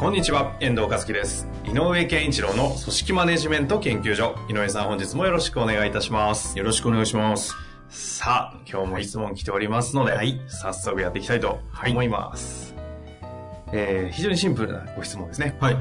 こんにちは、遠藤和樹です。井上健一郎の組織マネジメント研究所。井上さん、本日もよろしくお願いいたします。よろしくお願いします。さあ、今日も質問来ておりますので、はい早速やっていきたいと思います。えー非常にシンプルなご質問ですね。はい。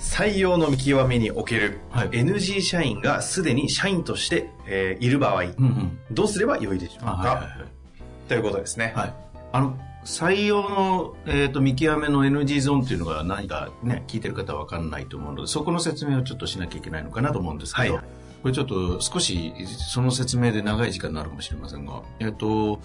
採用の見極めにおける、はい NG 社員がすでに社員として、えーいる場合、うんうん。どうすればよいでしょうか、はいはいということですね。はい。あの、採用の、えー、と見極めの NG ゾーンっていうのが何かね、聞いてる方は分かんないと思うので、そこの説明をちょっとしなきゃいけないのかなと思うんですけど、はいこれちょっと少しその説明で長い時間になるかもしれませんが、えっ、と、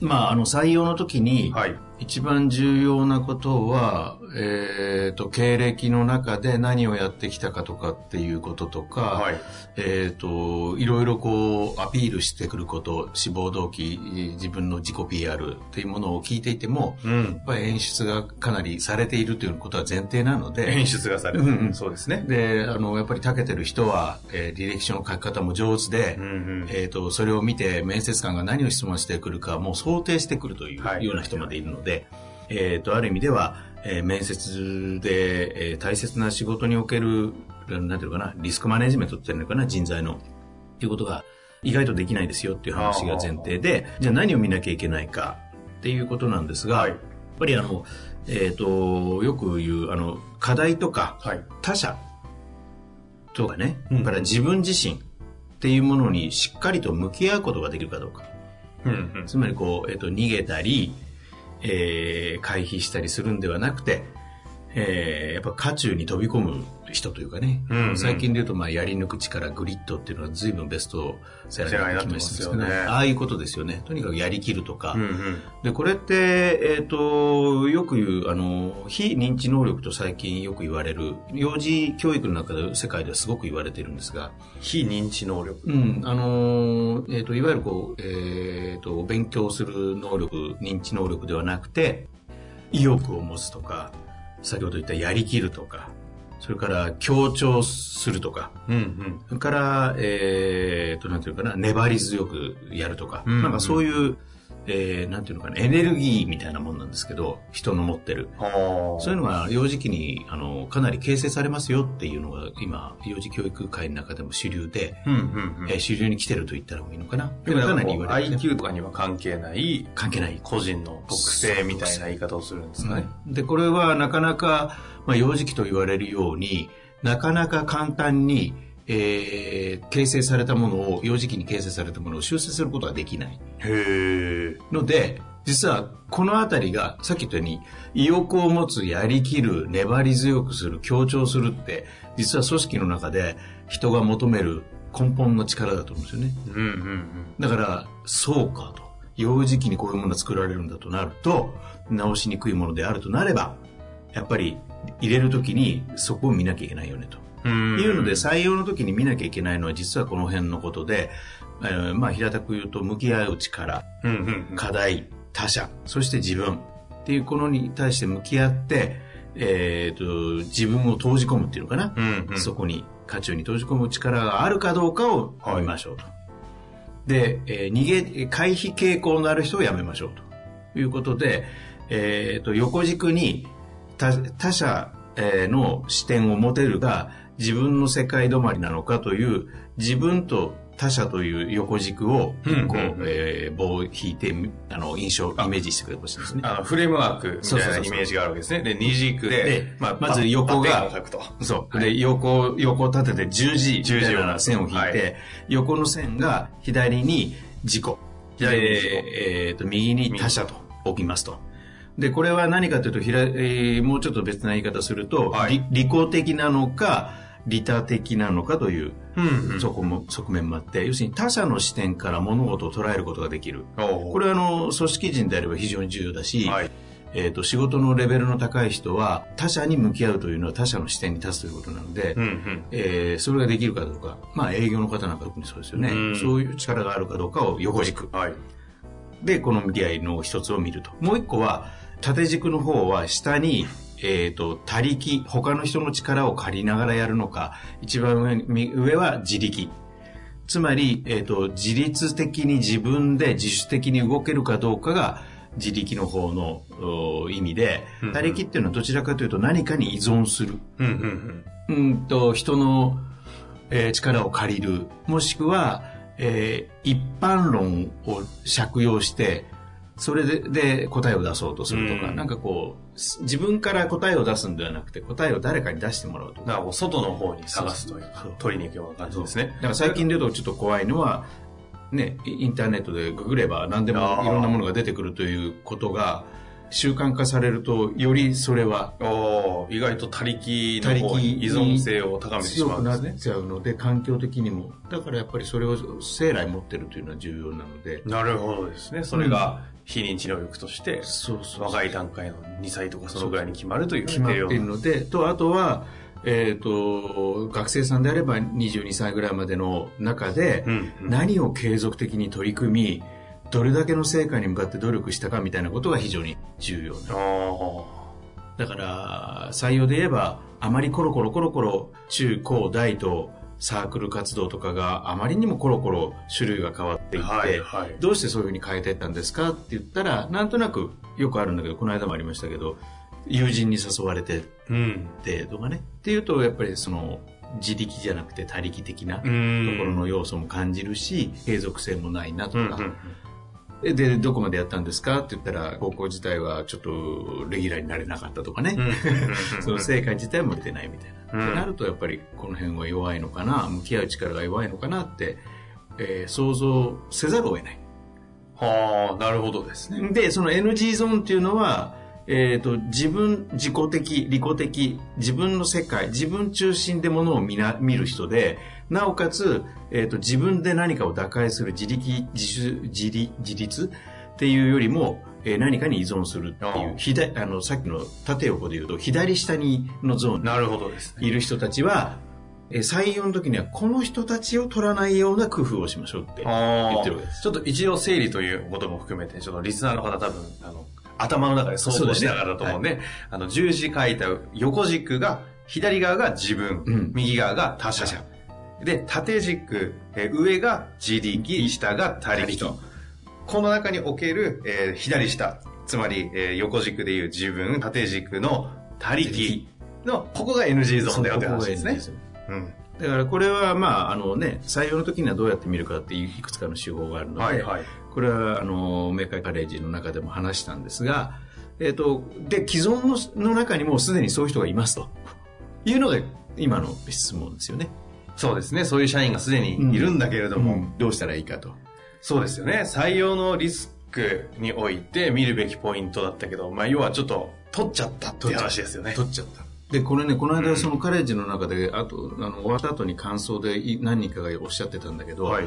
まあ、あの、採用の時に、はい。一番重要なことは、えっ、と、経歴の中で何をやってきたかとかっていうこととか、はい。えっ、と、いろいろこう、アピールしてくること、志望動機、自分の自己 PR っていうものを聞いていても、うんや。っぱり演出がかなりされているということは前提なので、演出がされる。うんうんそうですね。で、あの、やっぱり長けてる人は、えー履歴書の書き方も上手で、うんうん。えっ、と、それを見て面接官が何を質問してくるかもう想定してくるというはいような人までいるので、えっ、と、ある意味では、えー面接で、えー大切な仕事における、なんていうのかな、リスクマネジメントっていうのかな、人材の。っていうことが意外とできないですよっていう話が前提で、じゃあ何を見なきゃいけないかっていうことなんですが、はいやっぱりあの、えっ、と、よく言う、あの、課題とか、はい。他者とかね、うんだから自分自身っていうものにしっかりと向き合うことができるかどうか。うんうん。つまりこう、えっ、と、逃げたり、えー回避したりするんではなくて、えーやっぱ渦中に飛び込む人というかね、うんうん。最近で言うと、まあ、やり抜く力、グリッドっていうのは随分ベストセラーになってきましたけどね。ああいうことですよね。とにかくやりきるとか、うんうん。で、これって、えっ、と、よく言う、あの、非認知能力と最近よく言われる、幼児教育の中で、世界ではすごく言われてるんですが、非認知能力。うん、あの、えっ、と、いわゆるこう、えっ、と、勉強する能力、認知能力ではなくて、意欲を持つとか、先ほど言ったやりきるとか、それから強調するとか、うんうん。それから、えー、と、なんていうかな、粘り強くやるとか、うんなんかそういう、えー、なんていうのかな、エネルギーみたいなもんなんですけど、人の持ってる。はそういうのが幼児期に、あの、かなり形成されますよっていうのが、今、幼児教育界の中でも主流で、うんうんうん。えー主流に来てると言ったらいいのかな？でもかなり言われてる、IQ とかには関係ない、関係ない。個人の特性みたいな言い方をするんですかね。で、これはなかなか、まあ、幼児期と言われるように、なかなか簡単に、えー形成されたものを、幼児期に形成されたものを修正することができない。ので、実はこのあたりが、さっき言ったように、意欲を持つ、やりきる、粘り強くする、強調するって、実は組織の中で人が求める根本の力だと思うんですよね。うんうんうん。だから、そうかと。幼児期にこういうものが作られるんだとなると、直しにくいものであるとなれば、やっぱり入れるときにそこを見なきゃいけないよねと。うんいうので、採用の時に見なきゃいけないのは実はこの辺のことで、えーまあ平たく言うと向き合う力。課題、他者、そして自分っていうこのに対して向き合って、えっ、と、自分を投じ込むっていうのかな？うんうん。そこに、渦中に閉じ込む力があるかどうかを見ましょうと。で、えー逃げ、回避傾向のある人をやめましょうということで、えっ、と、横軸に他他者、えーの視点を持てるが、自分の世界止まりなのかという、自分と他者という横軸を一個、うえー棒を引いて、あの、印象、イメージしてくれてほしいんですね。あの、フレームワークみたいなイメージがあるわけですね。で、二軸でで、まず横が。そう。で、横、横を立てて十字みたいな線を引いて、はい横の線が左に自己。左にえっ、と、右に他者と置きますと。で、これは何かというと、ひらえーもうちょっと別な言い方すると、はいり利己的なのか、利他的なのかという、そこも、側面もあって、要するに他者の視点から物事を捉えることができる。これはあの、組織人であれば非常に重要だし、はい。えーと、仕事のレベルの高い人は他者に向き合うというのは他者の視点に立つということなので、うんうん、えー、それができるかどうか、まあ、営業の方なんか特にそうですよね、うん、そういう力があるかどうかを横軸、はい、でこの向き合いの一つを見ると。もう一個は縦軸の方は下にえっ、ー、と、他力、他の人の力を借りながらやるのか、一番上上は自力。つまり、えっ、ー、と、自律的に自分で自主的に動けるかどうかが、自力の方の意味で、他力っていうのはどちらかというと何かに依存する。うんうんと人の、えー、力を借りる。もしくは、えー、一般論を借用して、それでで答えを出そうとするとか、うん、なんかこう、自分から答えを出すんではなくて、答えを誰かに出してもらうとか。だから外の方に探すというか、取りに行くような感じですね。だから最近で言うとちょっと怖いのは、ね、インターネットでググれば何でもいろんなものが出てくるということが習慣化されるとよりそれは意外と他力の方に依存性を高めてしまうんですね強くなっちゃうので環境的にも。だからやっぱりそれを生来持ってるというのは重要なので。なるほどですね。それが非認知能力として、若い段階の2歳とかそのぐらいに決まるという決まっているのでとあとはえーと、学生さんであれば22歳ぐらいまでの中で何を継続的に取り組みどれだけの成果に向かって努力したかみたいなことが非常に重要な。だから採用で言えばあまりコロコロコロコロ中高大とサークル活動とかがあまりにもコロコロ種類が変わっていって、はいはい、どうしてそういうふうに変えていったんですか？って言ったらなんとなくよくあるんだけどこの間もありましたけど友人に誘われてってとかね、っていうとやっぱりその自力じゃなくて他力的なところの要素も感じるし継続性もないなとか、で、どこまでやったんですか？って言ったら、高校自体はちょっとレギュラーになれなかったとかね。その成果自体も出てないみたいな。となると、やっぱりこの辺は弱いのかな、向き合う力が弱いのかなって、えー、想像せざるを得ない。はあ、なるほどですね。で、その NG ゾーンっていうのは、えっ、ー、と、自分、自己的、利己的、自分の世界、自分中心でものを見な見る人で、なおかつ、えっ、ー、と、自分で何かを打開する自力、自主、自立、自立っていうよりも、えー、何かに依存するっていう、左、あの、さっきの縦横で言うと、左下にのゾーンなるほどです、ね、いる人たちは、え採用の時にはこの人たちを取らないような工夫をしましょうって言ってるわけです。ちょっと一応整理ということも含めて、ちょっとリスナーの方多分、あの、頭の中で想像しながらだと思うんで、でねはい、あの、十字書いた横軸が、左側が自分、うん、右側が他者。で、縦軸、え上が自力、下が他力と。この中における、えー、左下、つまり、えー、横軸でいう自分、縦軸の他力の、ここが NG ゾーンだよって話ですね。うん。だからこれはまああのね採用の時にはどうやって見るかっていういくつかの手法があるので、はいはい、これはあの明快カレッジの中でも話したんですが、えっ、ー、とで既存のの中にもすでにそういう人がいますというのが今の質問ですよね。そうですね。そういう社員がすでにいるんだけれども、うんうん、どうしたらいいかと。そうですよね。採用のリスクにおいて見るべきポイントだったけど、まあ要はちょっと取っちゃったっていう話ですよね。取っちゃった。で、これね、この間そのカレッジの中で、あと、あの、終わった後に感想で何人かがおっしゃってたんだけど、はい、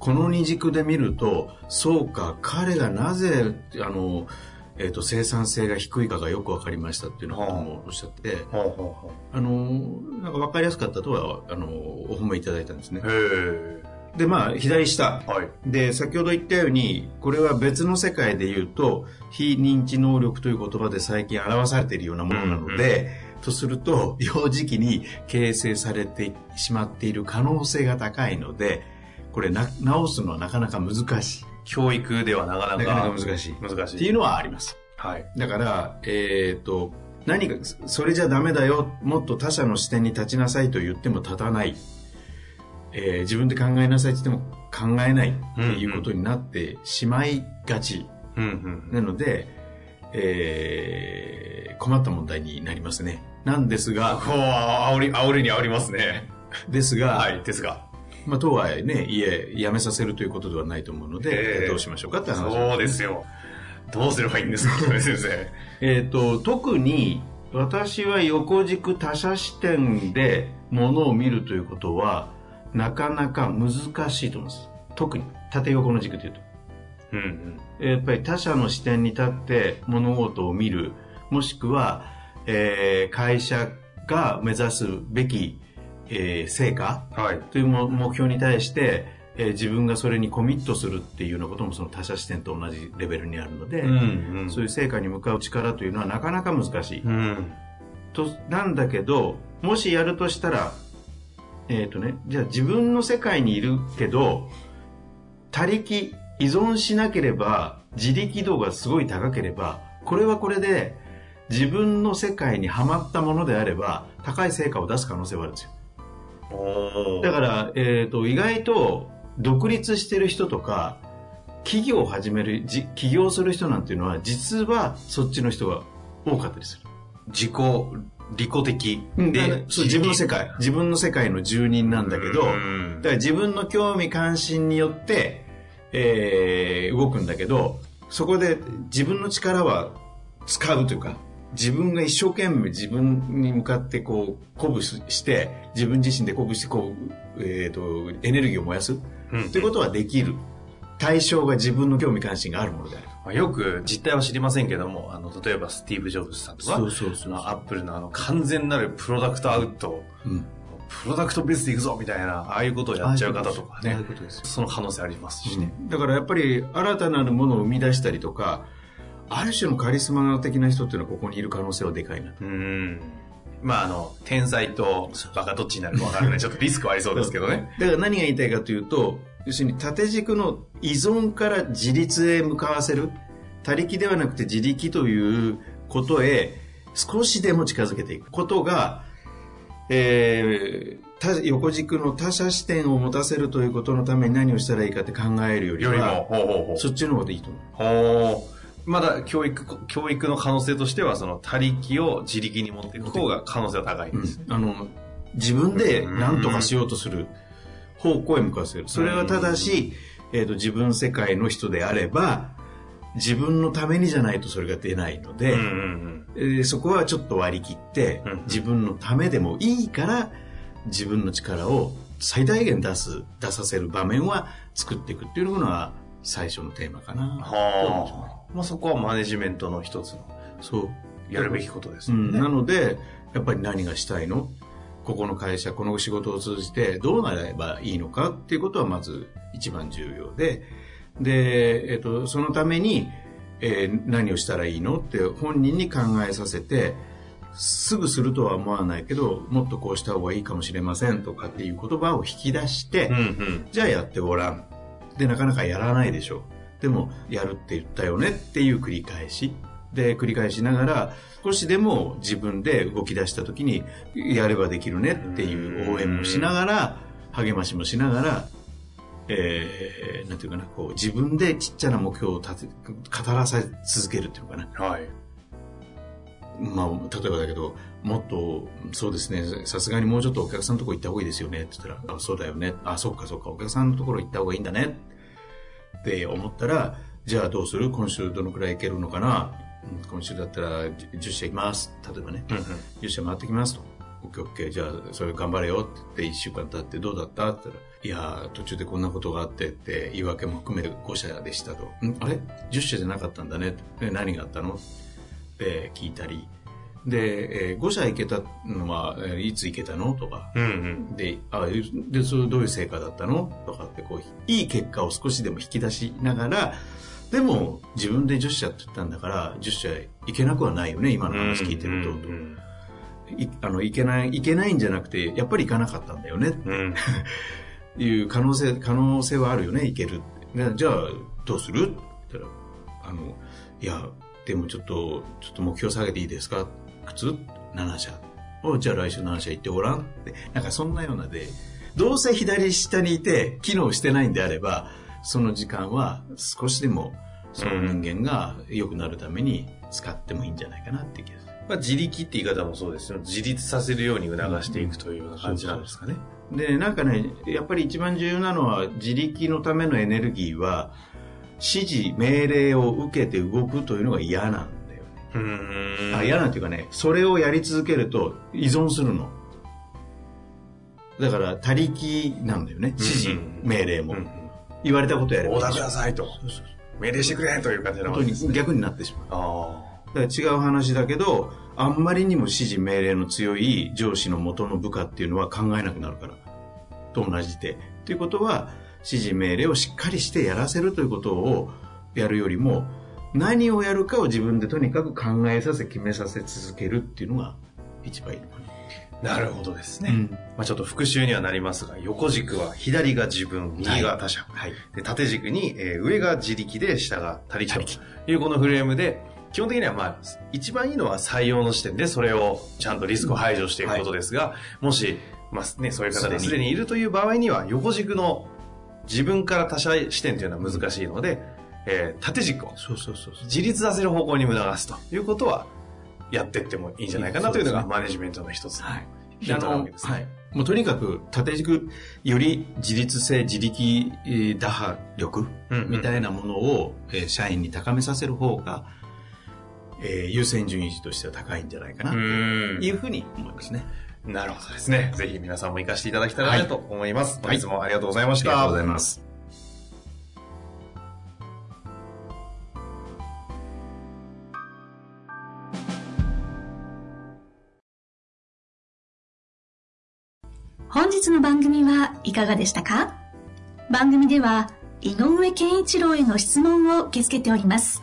この二軸で見ると、そうか、彼がなぜ、あの、えっ、ー、と、生産性が低いかがよく分かりましたっていうのもおっしゃって、はあはあ、あ。の、なんか分かりやすかったとは、あの、お褒めいただいたんですね。で、まあ、左下。はい、で、先ほど言ったように、これは別の世界で言うと、非認知能力という言葉で最近表されているようなものなので、うんうんとすると、幼児期に形成されてしまっている可能性が高いので、これな、直すのはなかなか難しい。教育ではなかなかなかなか難しい。難しい。っていうのはあります。はい。だから、えっ、ー、と、何か、それじゃダメだよ、もっと他者の視点に立ちなさいと言っても立たない。えー、自分で考えなさいって言っても考えないっていうことになってしまいがち。うんうん、なので、えー、困った問題になりますね。なんですが。こう、煽り、煽りに煽りますね。ですが、はい、ですが。まあ、とはいえね、家、辞めさせるということではないと思うので、えー、どうしましょうかって話、そうですよ。どうすればいいんですか、先生。えっと、特に、私は横軸他者視点でものを見るということは、なかなか難しいと思います。特に、縦横の軸というと。うんうん、やっぱり他者の視点に立って物事を見る、もしくは、えー、会社が目指すべき、えー、成果という目標に対して、えー、自分がそれにコミットするっていうようなこともその他者視点と同じレベルにあるので、うんうん、そういう成果に向かう力というのはなかなか難しい。うん、となんだけどもしやるとしたら、えっ、ー、とね、じゃあ自分の世界にいるけど他力依存しなければ自力度がすごい高ければこれはこれで自分の世界にはまったものであれば高い成果を出す可能性はあるんですよ。だから、えーと、意外と独立してる人とか企業を始める起業する人なんていうのは実はそっちの人が多かったりする。自己利己的。でそう自分の世界自分の世界の住人なんだけどだから自分の興味関心によって、えー、動くんだけどそこで自分の力は使うというか自分が一生懸命自分に向かってこう鼓舞して自分自身で鼓舞してこう、えーと、エネルギーを燃やす、うん、ということはできる。対象が自分の興味関心があるものである。まあ、よく実態は知りませんけどもあの例えばスティーブ・ジョブズさんとかアップルのあの完全なるプロダクトアウト、うん、プロダクトベースでいくぞみたいなああいうことをやっちゃう方とかねその可能性ありますしね、うん、だからやっぱり新たなるものを生み出したりとかある種のカリスマ的な人っていうのはここにいる可能性はでかいなと。うんまあ、あの、天才とバカどっちになるか分からない。ちょっとリスクはありそうですけどね。だから何が言いたいかというと、要するに縦軸の依存から自立へ向かわせる。他力ではなくて自力ということへ少しでも近づけていくことが、えー、横軸の他者視点を持たせるということのために何をしたらいいかって考えるよりは、そっちの方でいいと思う。まだ教育、教育の可能性としては、その、他力を自力に持っていく方が可能性は高いんです、うん、あの、自分で何とかしようとする方向へ向かわせる。それはただし、えっ、ー、と、自分世界の人であれば、自分のためにじゃないとそれが出ないので、えー、そこはちょっと割り切って、自分のためでもいいから、自分の力を最大限出す、出させる場面は作っていくっていうのが最初のテーマかな。はあ。まあ、そこはマネジメントの一つのそう。やるべきことですね、うん、なのでやっぱり何がしたいの？ここの会社この仕事を通じてどうなればいいのかっていうことはまず一番重要でで、えっと、そのために、えー、何をしたらいいのって本人に考えさせてすぐするとは思わないけどもっとこうした方がいいかもしれませんとかっていう言葉を引き出して、うんうん、じゃあやってごらん。でなかなかやらないでしょ。うでもやるって言ったよねっていう繰り返し。で繰り返しながら少しでも自分で動き出した時にやればできるねっていう応援もしながら励ましもしながらえー、なんていうかなこう自分でちっちゃな目標を立て語らさ続けるっていうかなはいまあ、例えばだけど、もっと、そうですね、さすがにもうちょっとお客さんのとこ行った方がいいですよねって言ったら、あ、そうだよね。あ、そっかそっか、お客さんのところ行った方がいいんだね。って思ったら、じゃあどうする？今週どのくらいいけるのかな？今週だったら10社行きます。例えばね、うんうん、10社回ってきますと。オッケーオッケー、じゃあそれ頑張れよって言って1週間経ってどうだったって言ったら、いや途中でこんなことがあってって言い訳も含めて5社でしたと。んあれ ?10 社じゃなかったんだね。何があったの？って聞いたり。で、えー、5社行けたのは、えー、いつ行けたの？とか、うんうん、で、あで、それどういう成果だったの？とかって、こう、いい結果を少しでも引き出しながら、でも、自分で10社って言ったんだから、10社行けなくはないよね、今の話聞いてると。うんうんうんいあの、いけない、いけないんじゃなくて、やっぱり行かなかったんだよね。うん、いう可能性、可能性はあるよね、いける。じゃあ、どうするって言ったら、あの、いや、でもちょっと、ちょっと目標下げていいですか靴 ?7 社。おじゃあ来週7社行ってごらんって。なんかそんなようなで、どうせ左下にいて機能してないんであれば、その時間は少しでもその人間が良くなるために使ってもいいんじゃないかなって気がする。まあ、自力って言い方もそうですよ。自立させるように促していくというような感じなんですかね。で、なんかね、やっぱり一番重要なのは自力のためのエネルギーは、指示、命令を受けて動くというのが嫌なんあ嫌なんていうかねそれをやり続けると依存するの。だから他力なんだよね。指示命令も、言われたことやれば。オーダーくださいと。命令してくれという感じな本当に逆になってしまう。だから違う話だけど、あんまりにも指示命令の強い上司の元の部下っていうのは考えなくなるから。と同じで。ということは、指示命令をしっかりしてやらせるということをやるよりも、何をやるかを自分でとにかく考えさせ、決めさせ続けるっていうのが一番いいのかな。なるほどですね。うん、まあちょっと復習にはなりますが、横軸は左が自分、右が他者。はい、で縦軸に、えー、上が自力で下が他力というこのフレームで、基本的にはまあ、一番いいのは採用の視点でそれをちゃんとリスクを排除していくことですが、はい、もし、まあね、そういう方がすでにいるという場合には、横軸の自分から他者視点というのは難しいので、えー、縦軸を自立させる方向に促すということはやっていってもいいんじゃないかなというのがマネジメントの一つのヒントなわけですね。はい。もうとにかく縦軸より自立性自力打破力みたいなものを、え社員に高めさせる方が、えー、優先順位としては高いんじゃないかなというふうに思いますね。なるほどですね。ぜひ皆さんも活かしていただきたいなと思います。はい、本日もありがとうございました。ありがとうございます。本日の番組はいかがでしたか？番組では井上健一郎への質問を受け付けております。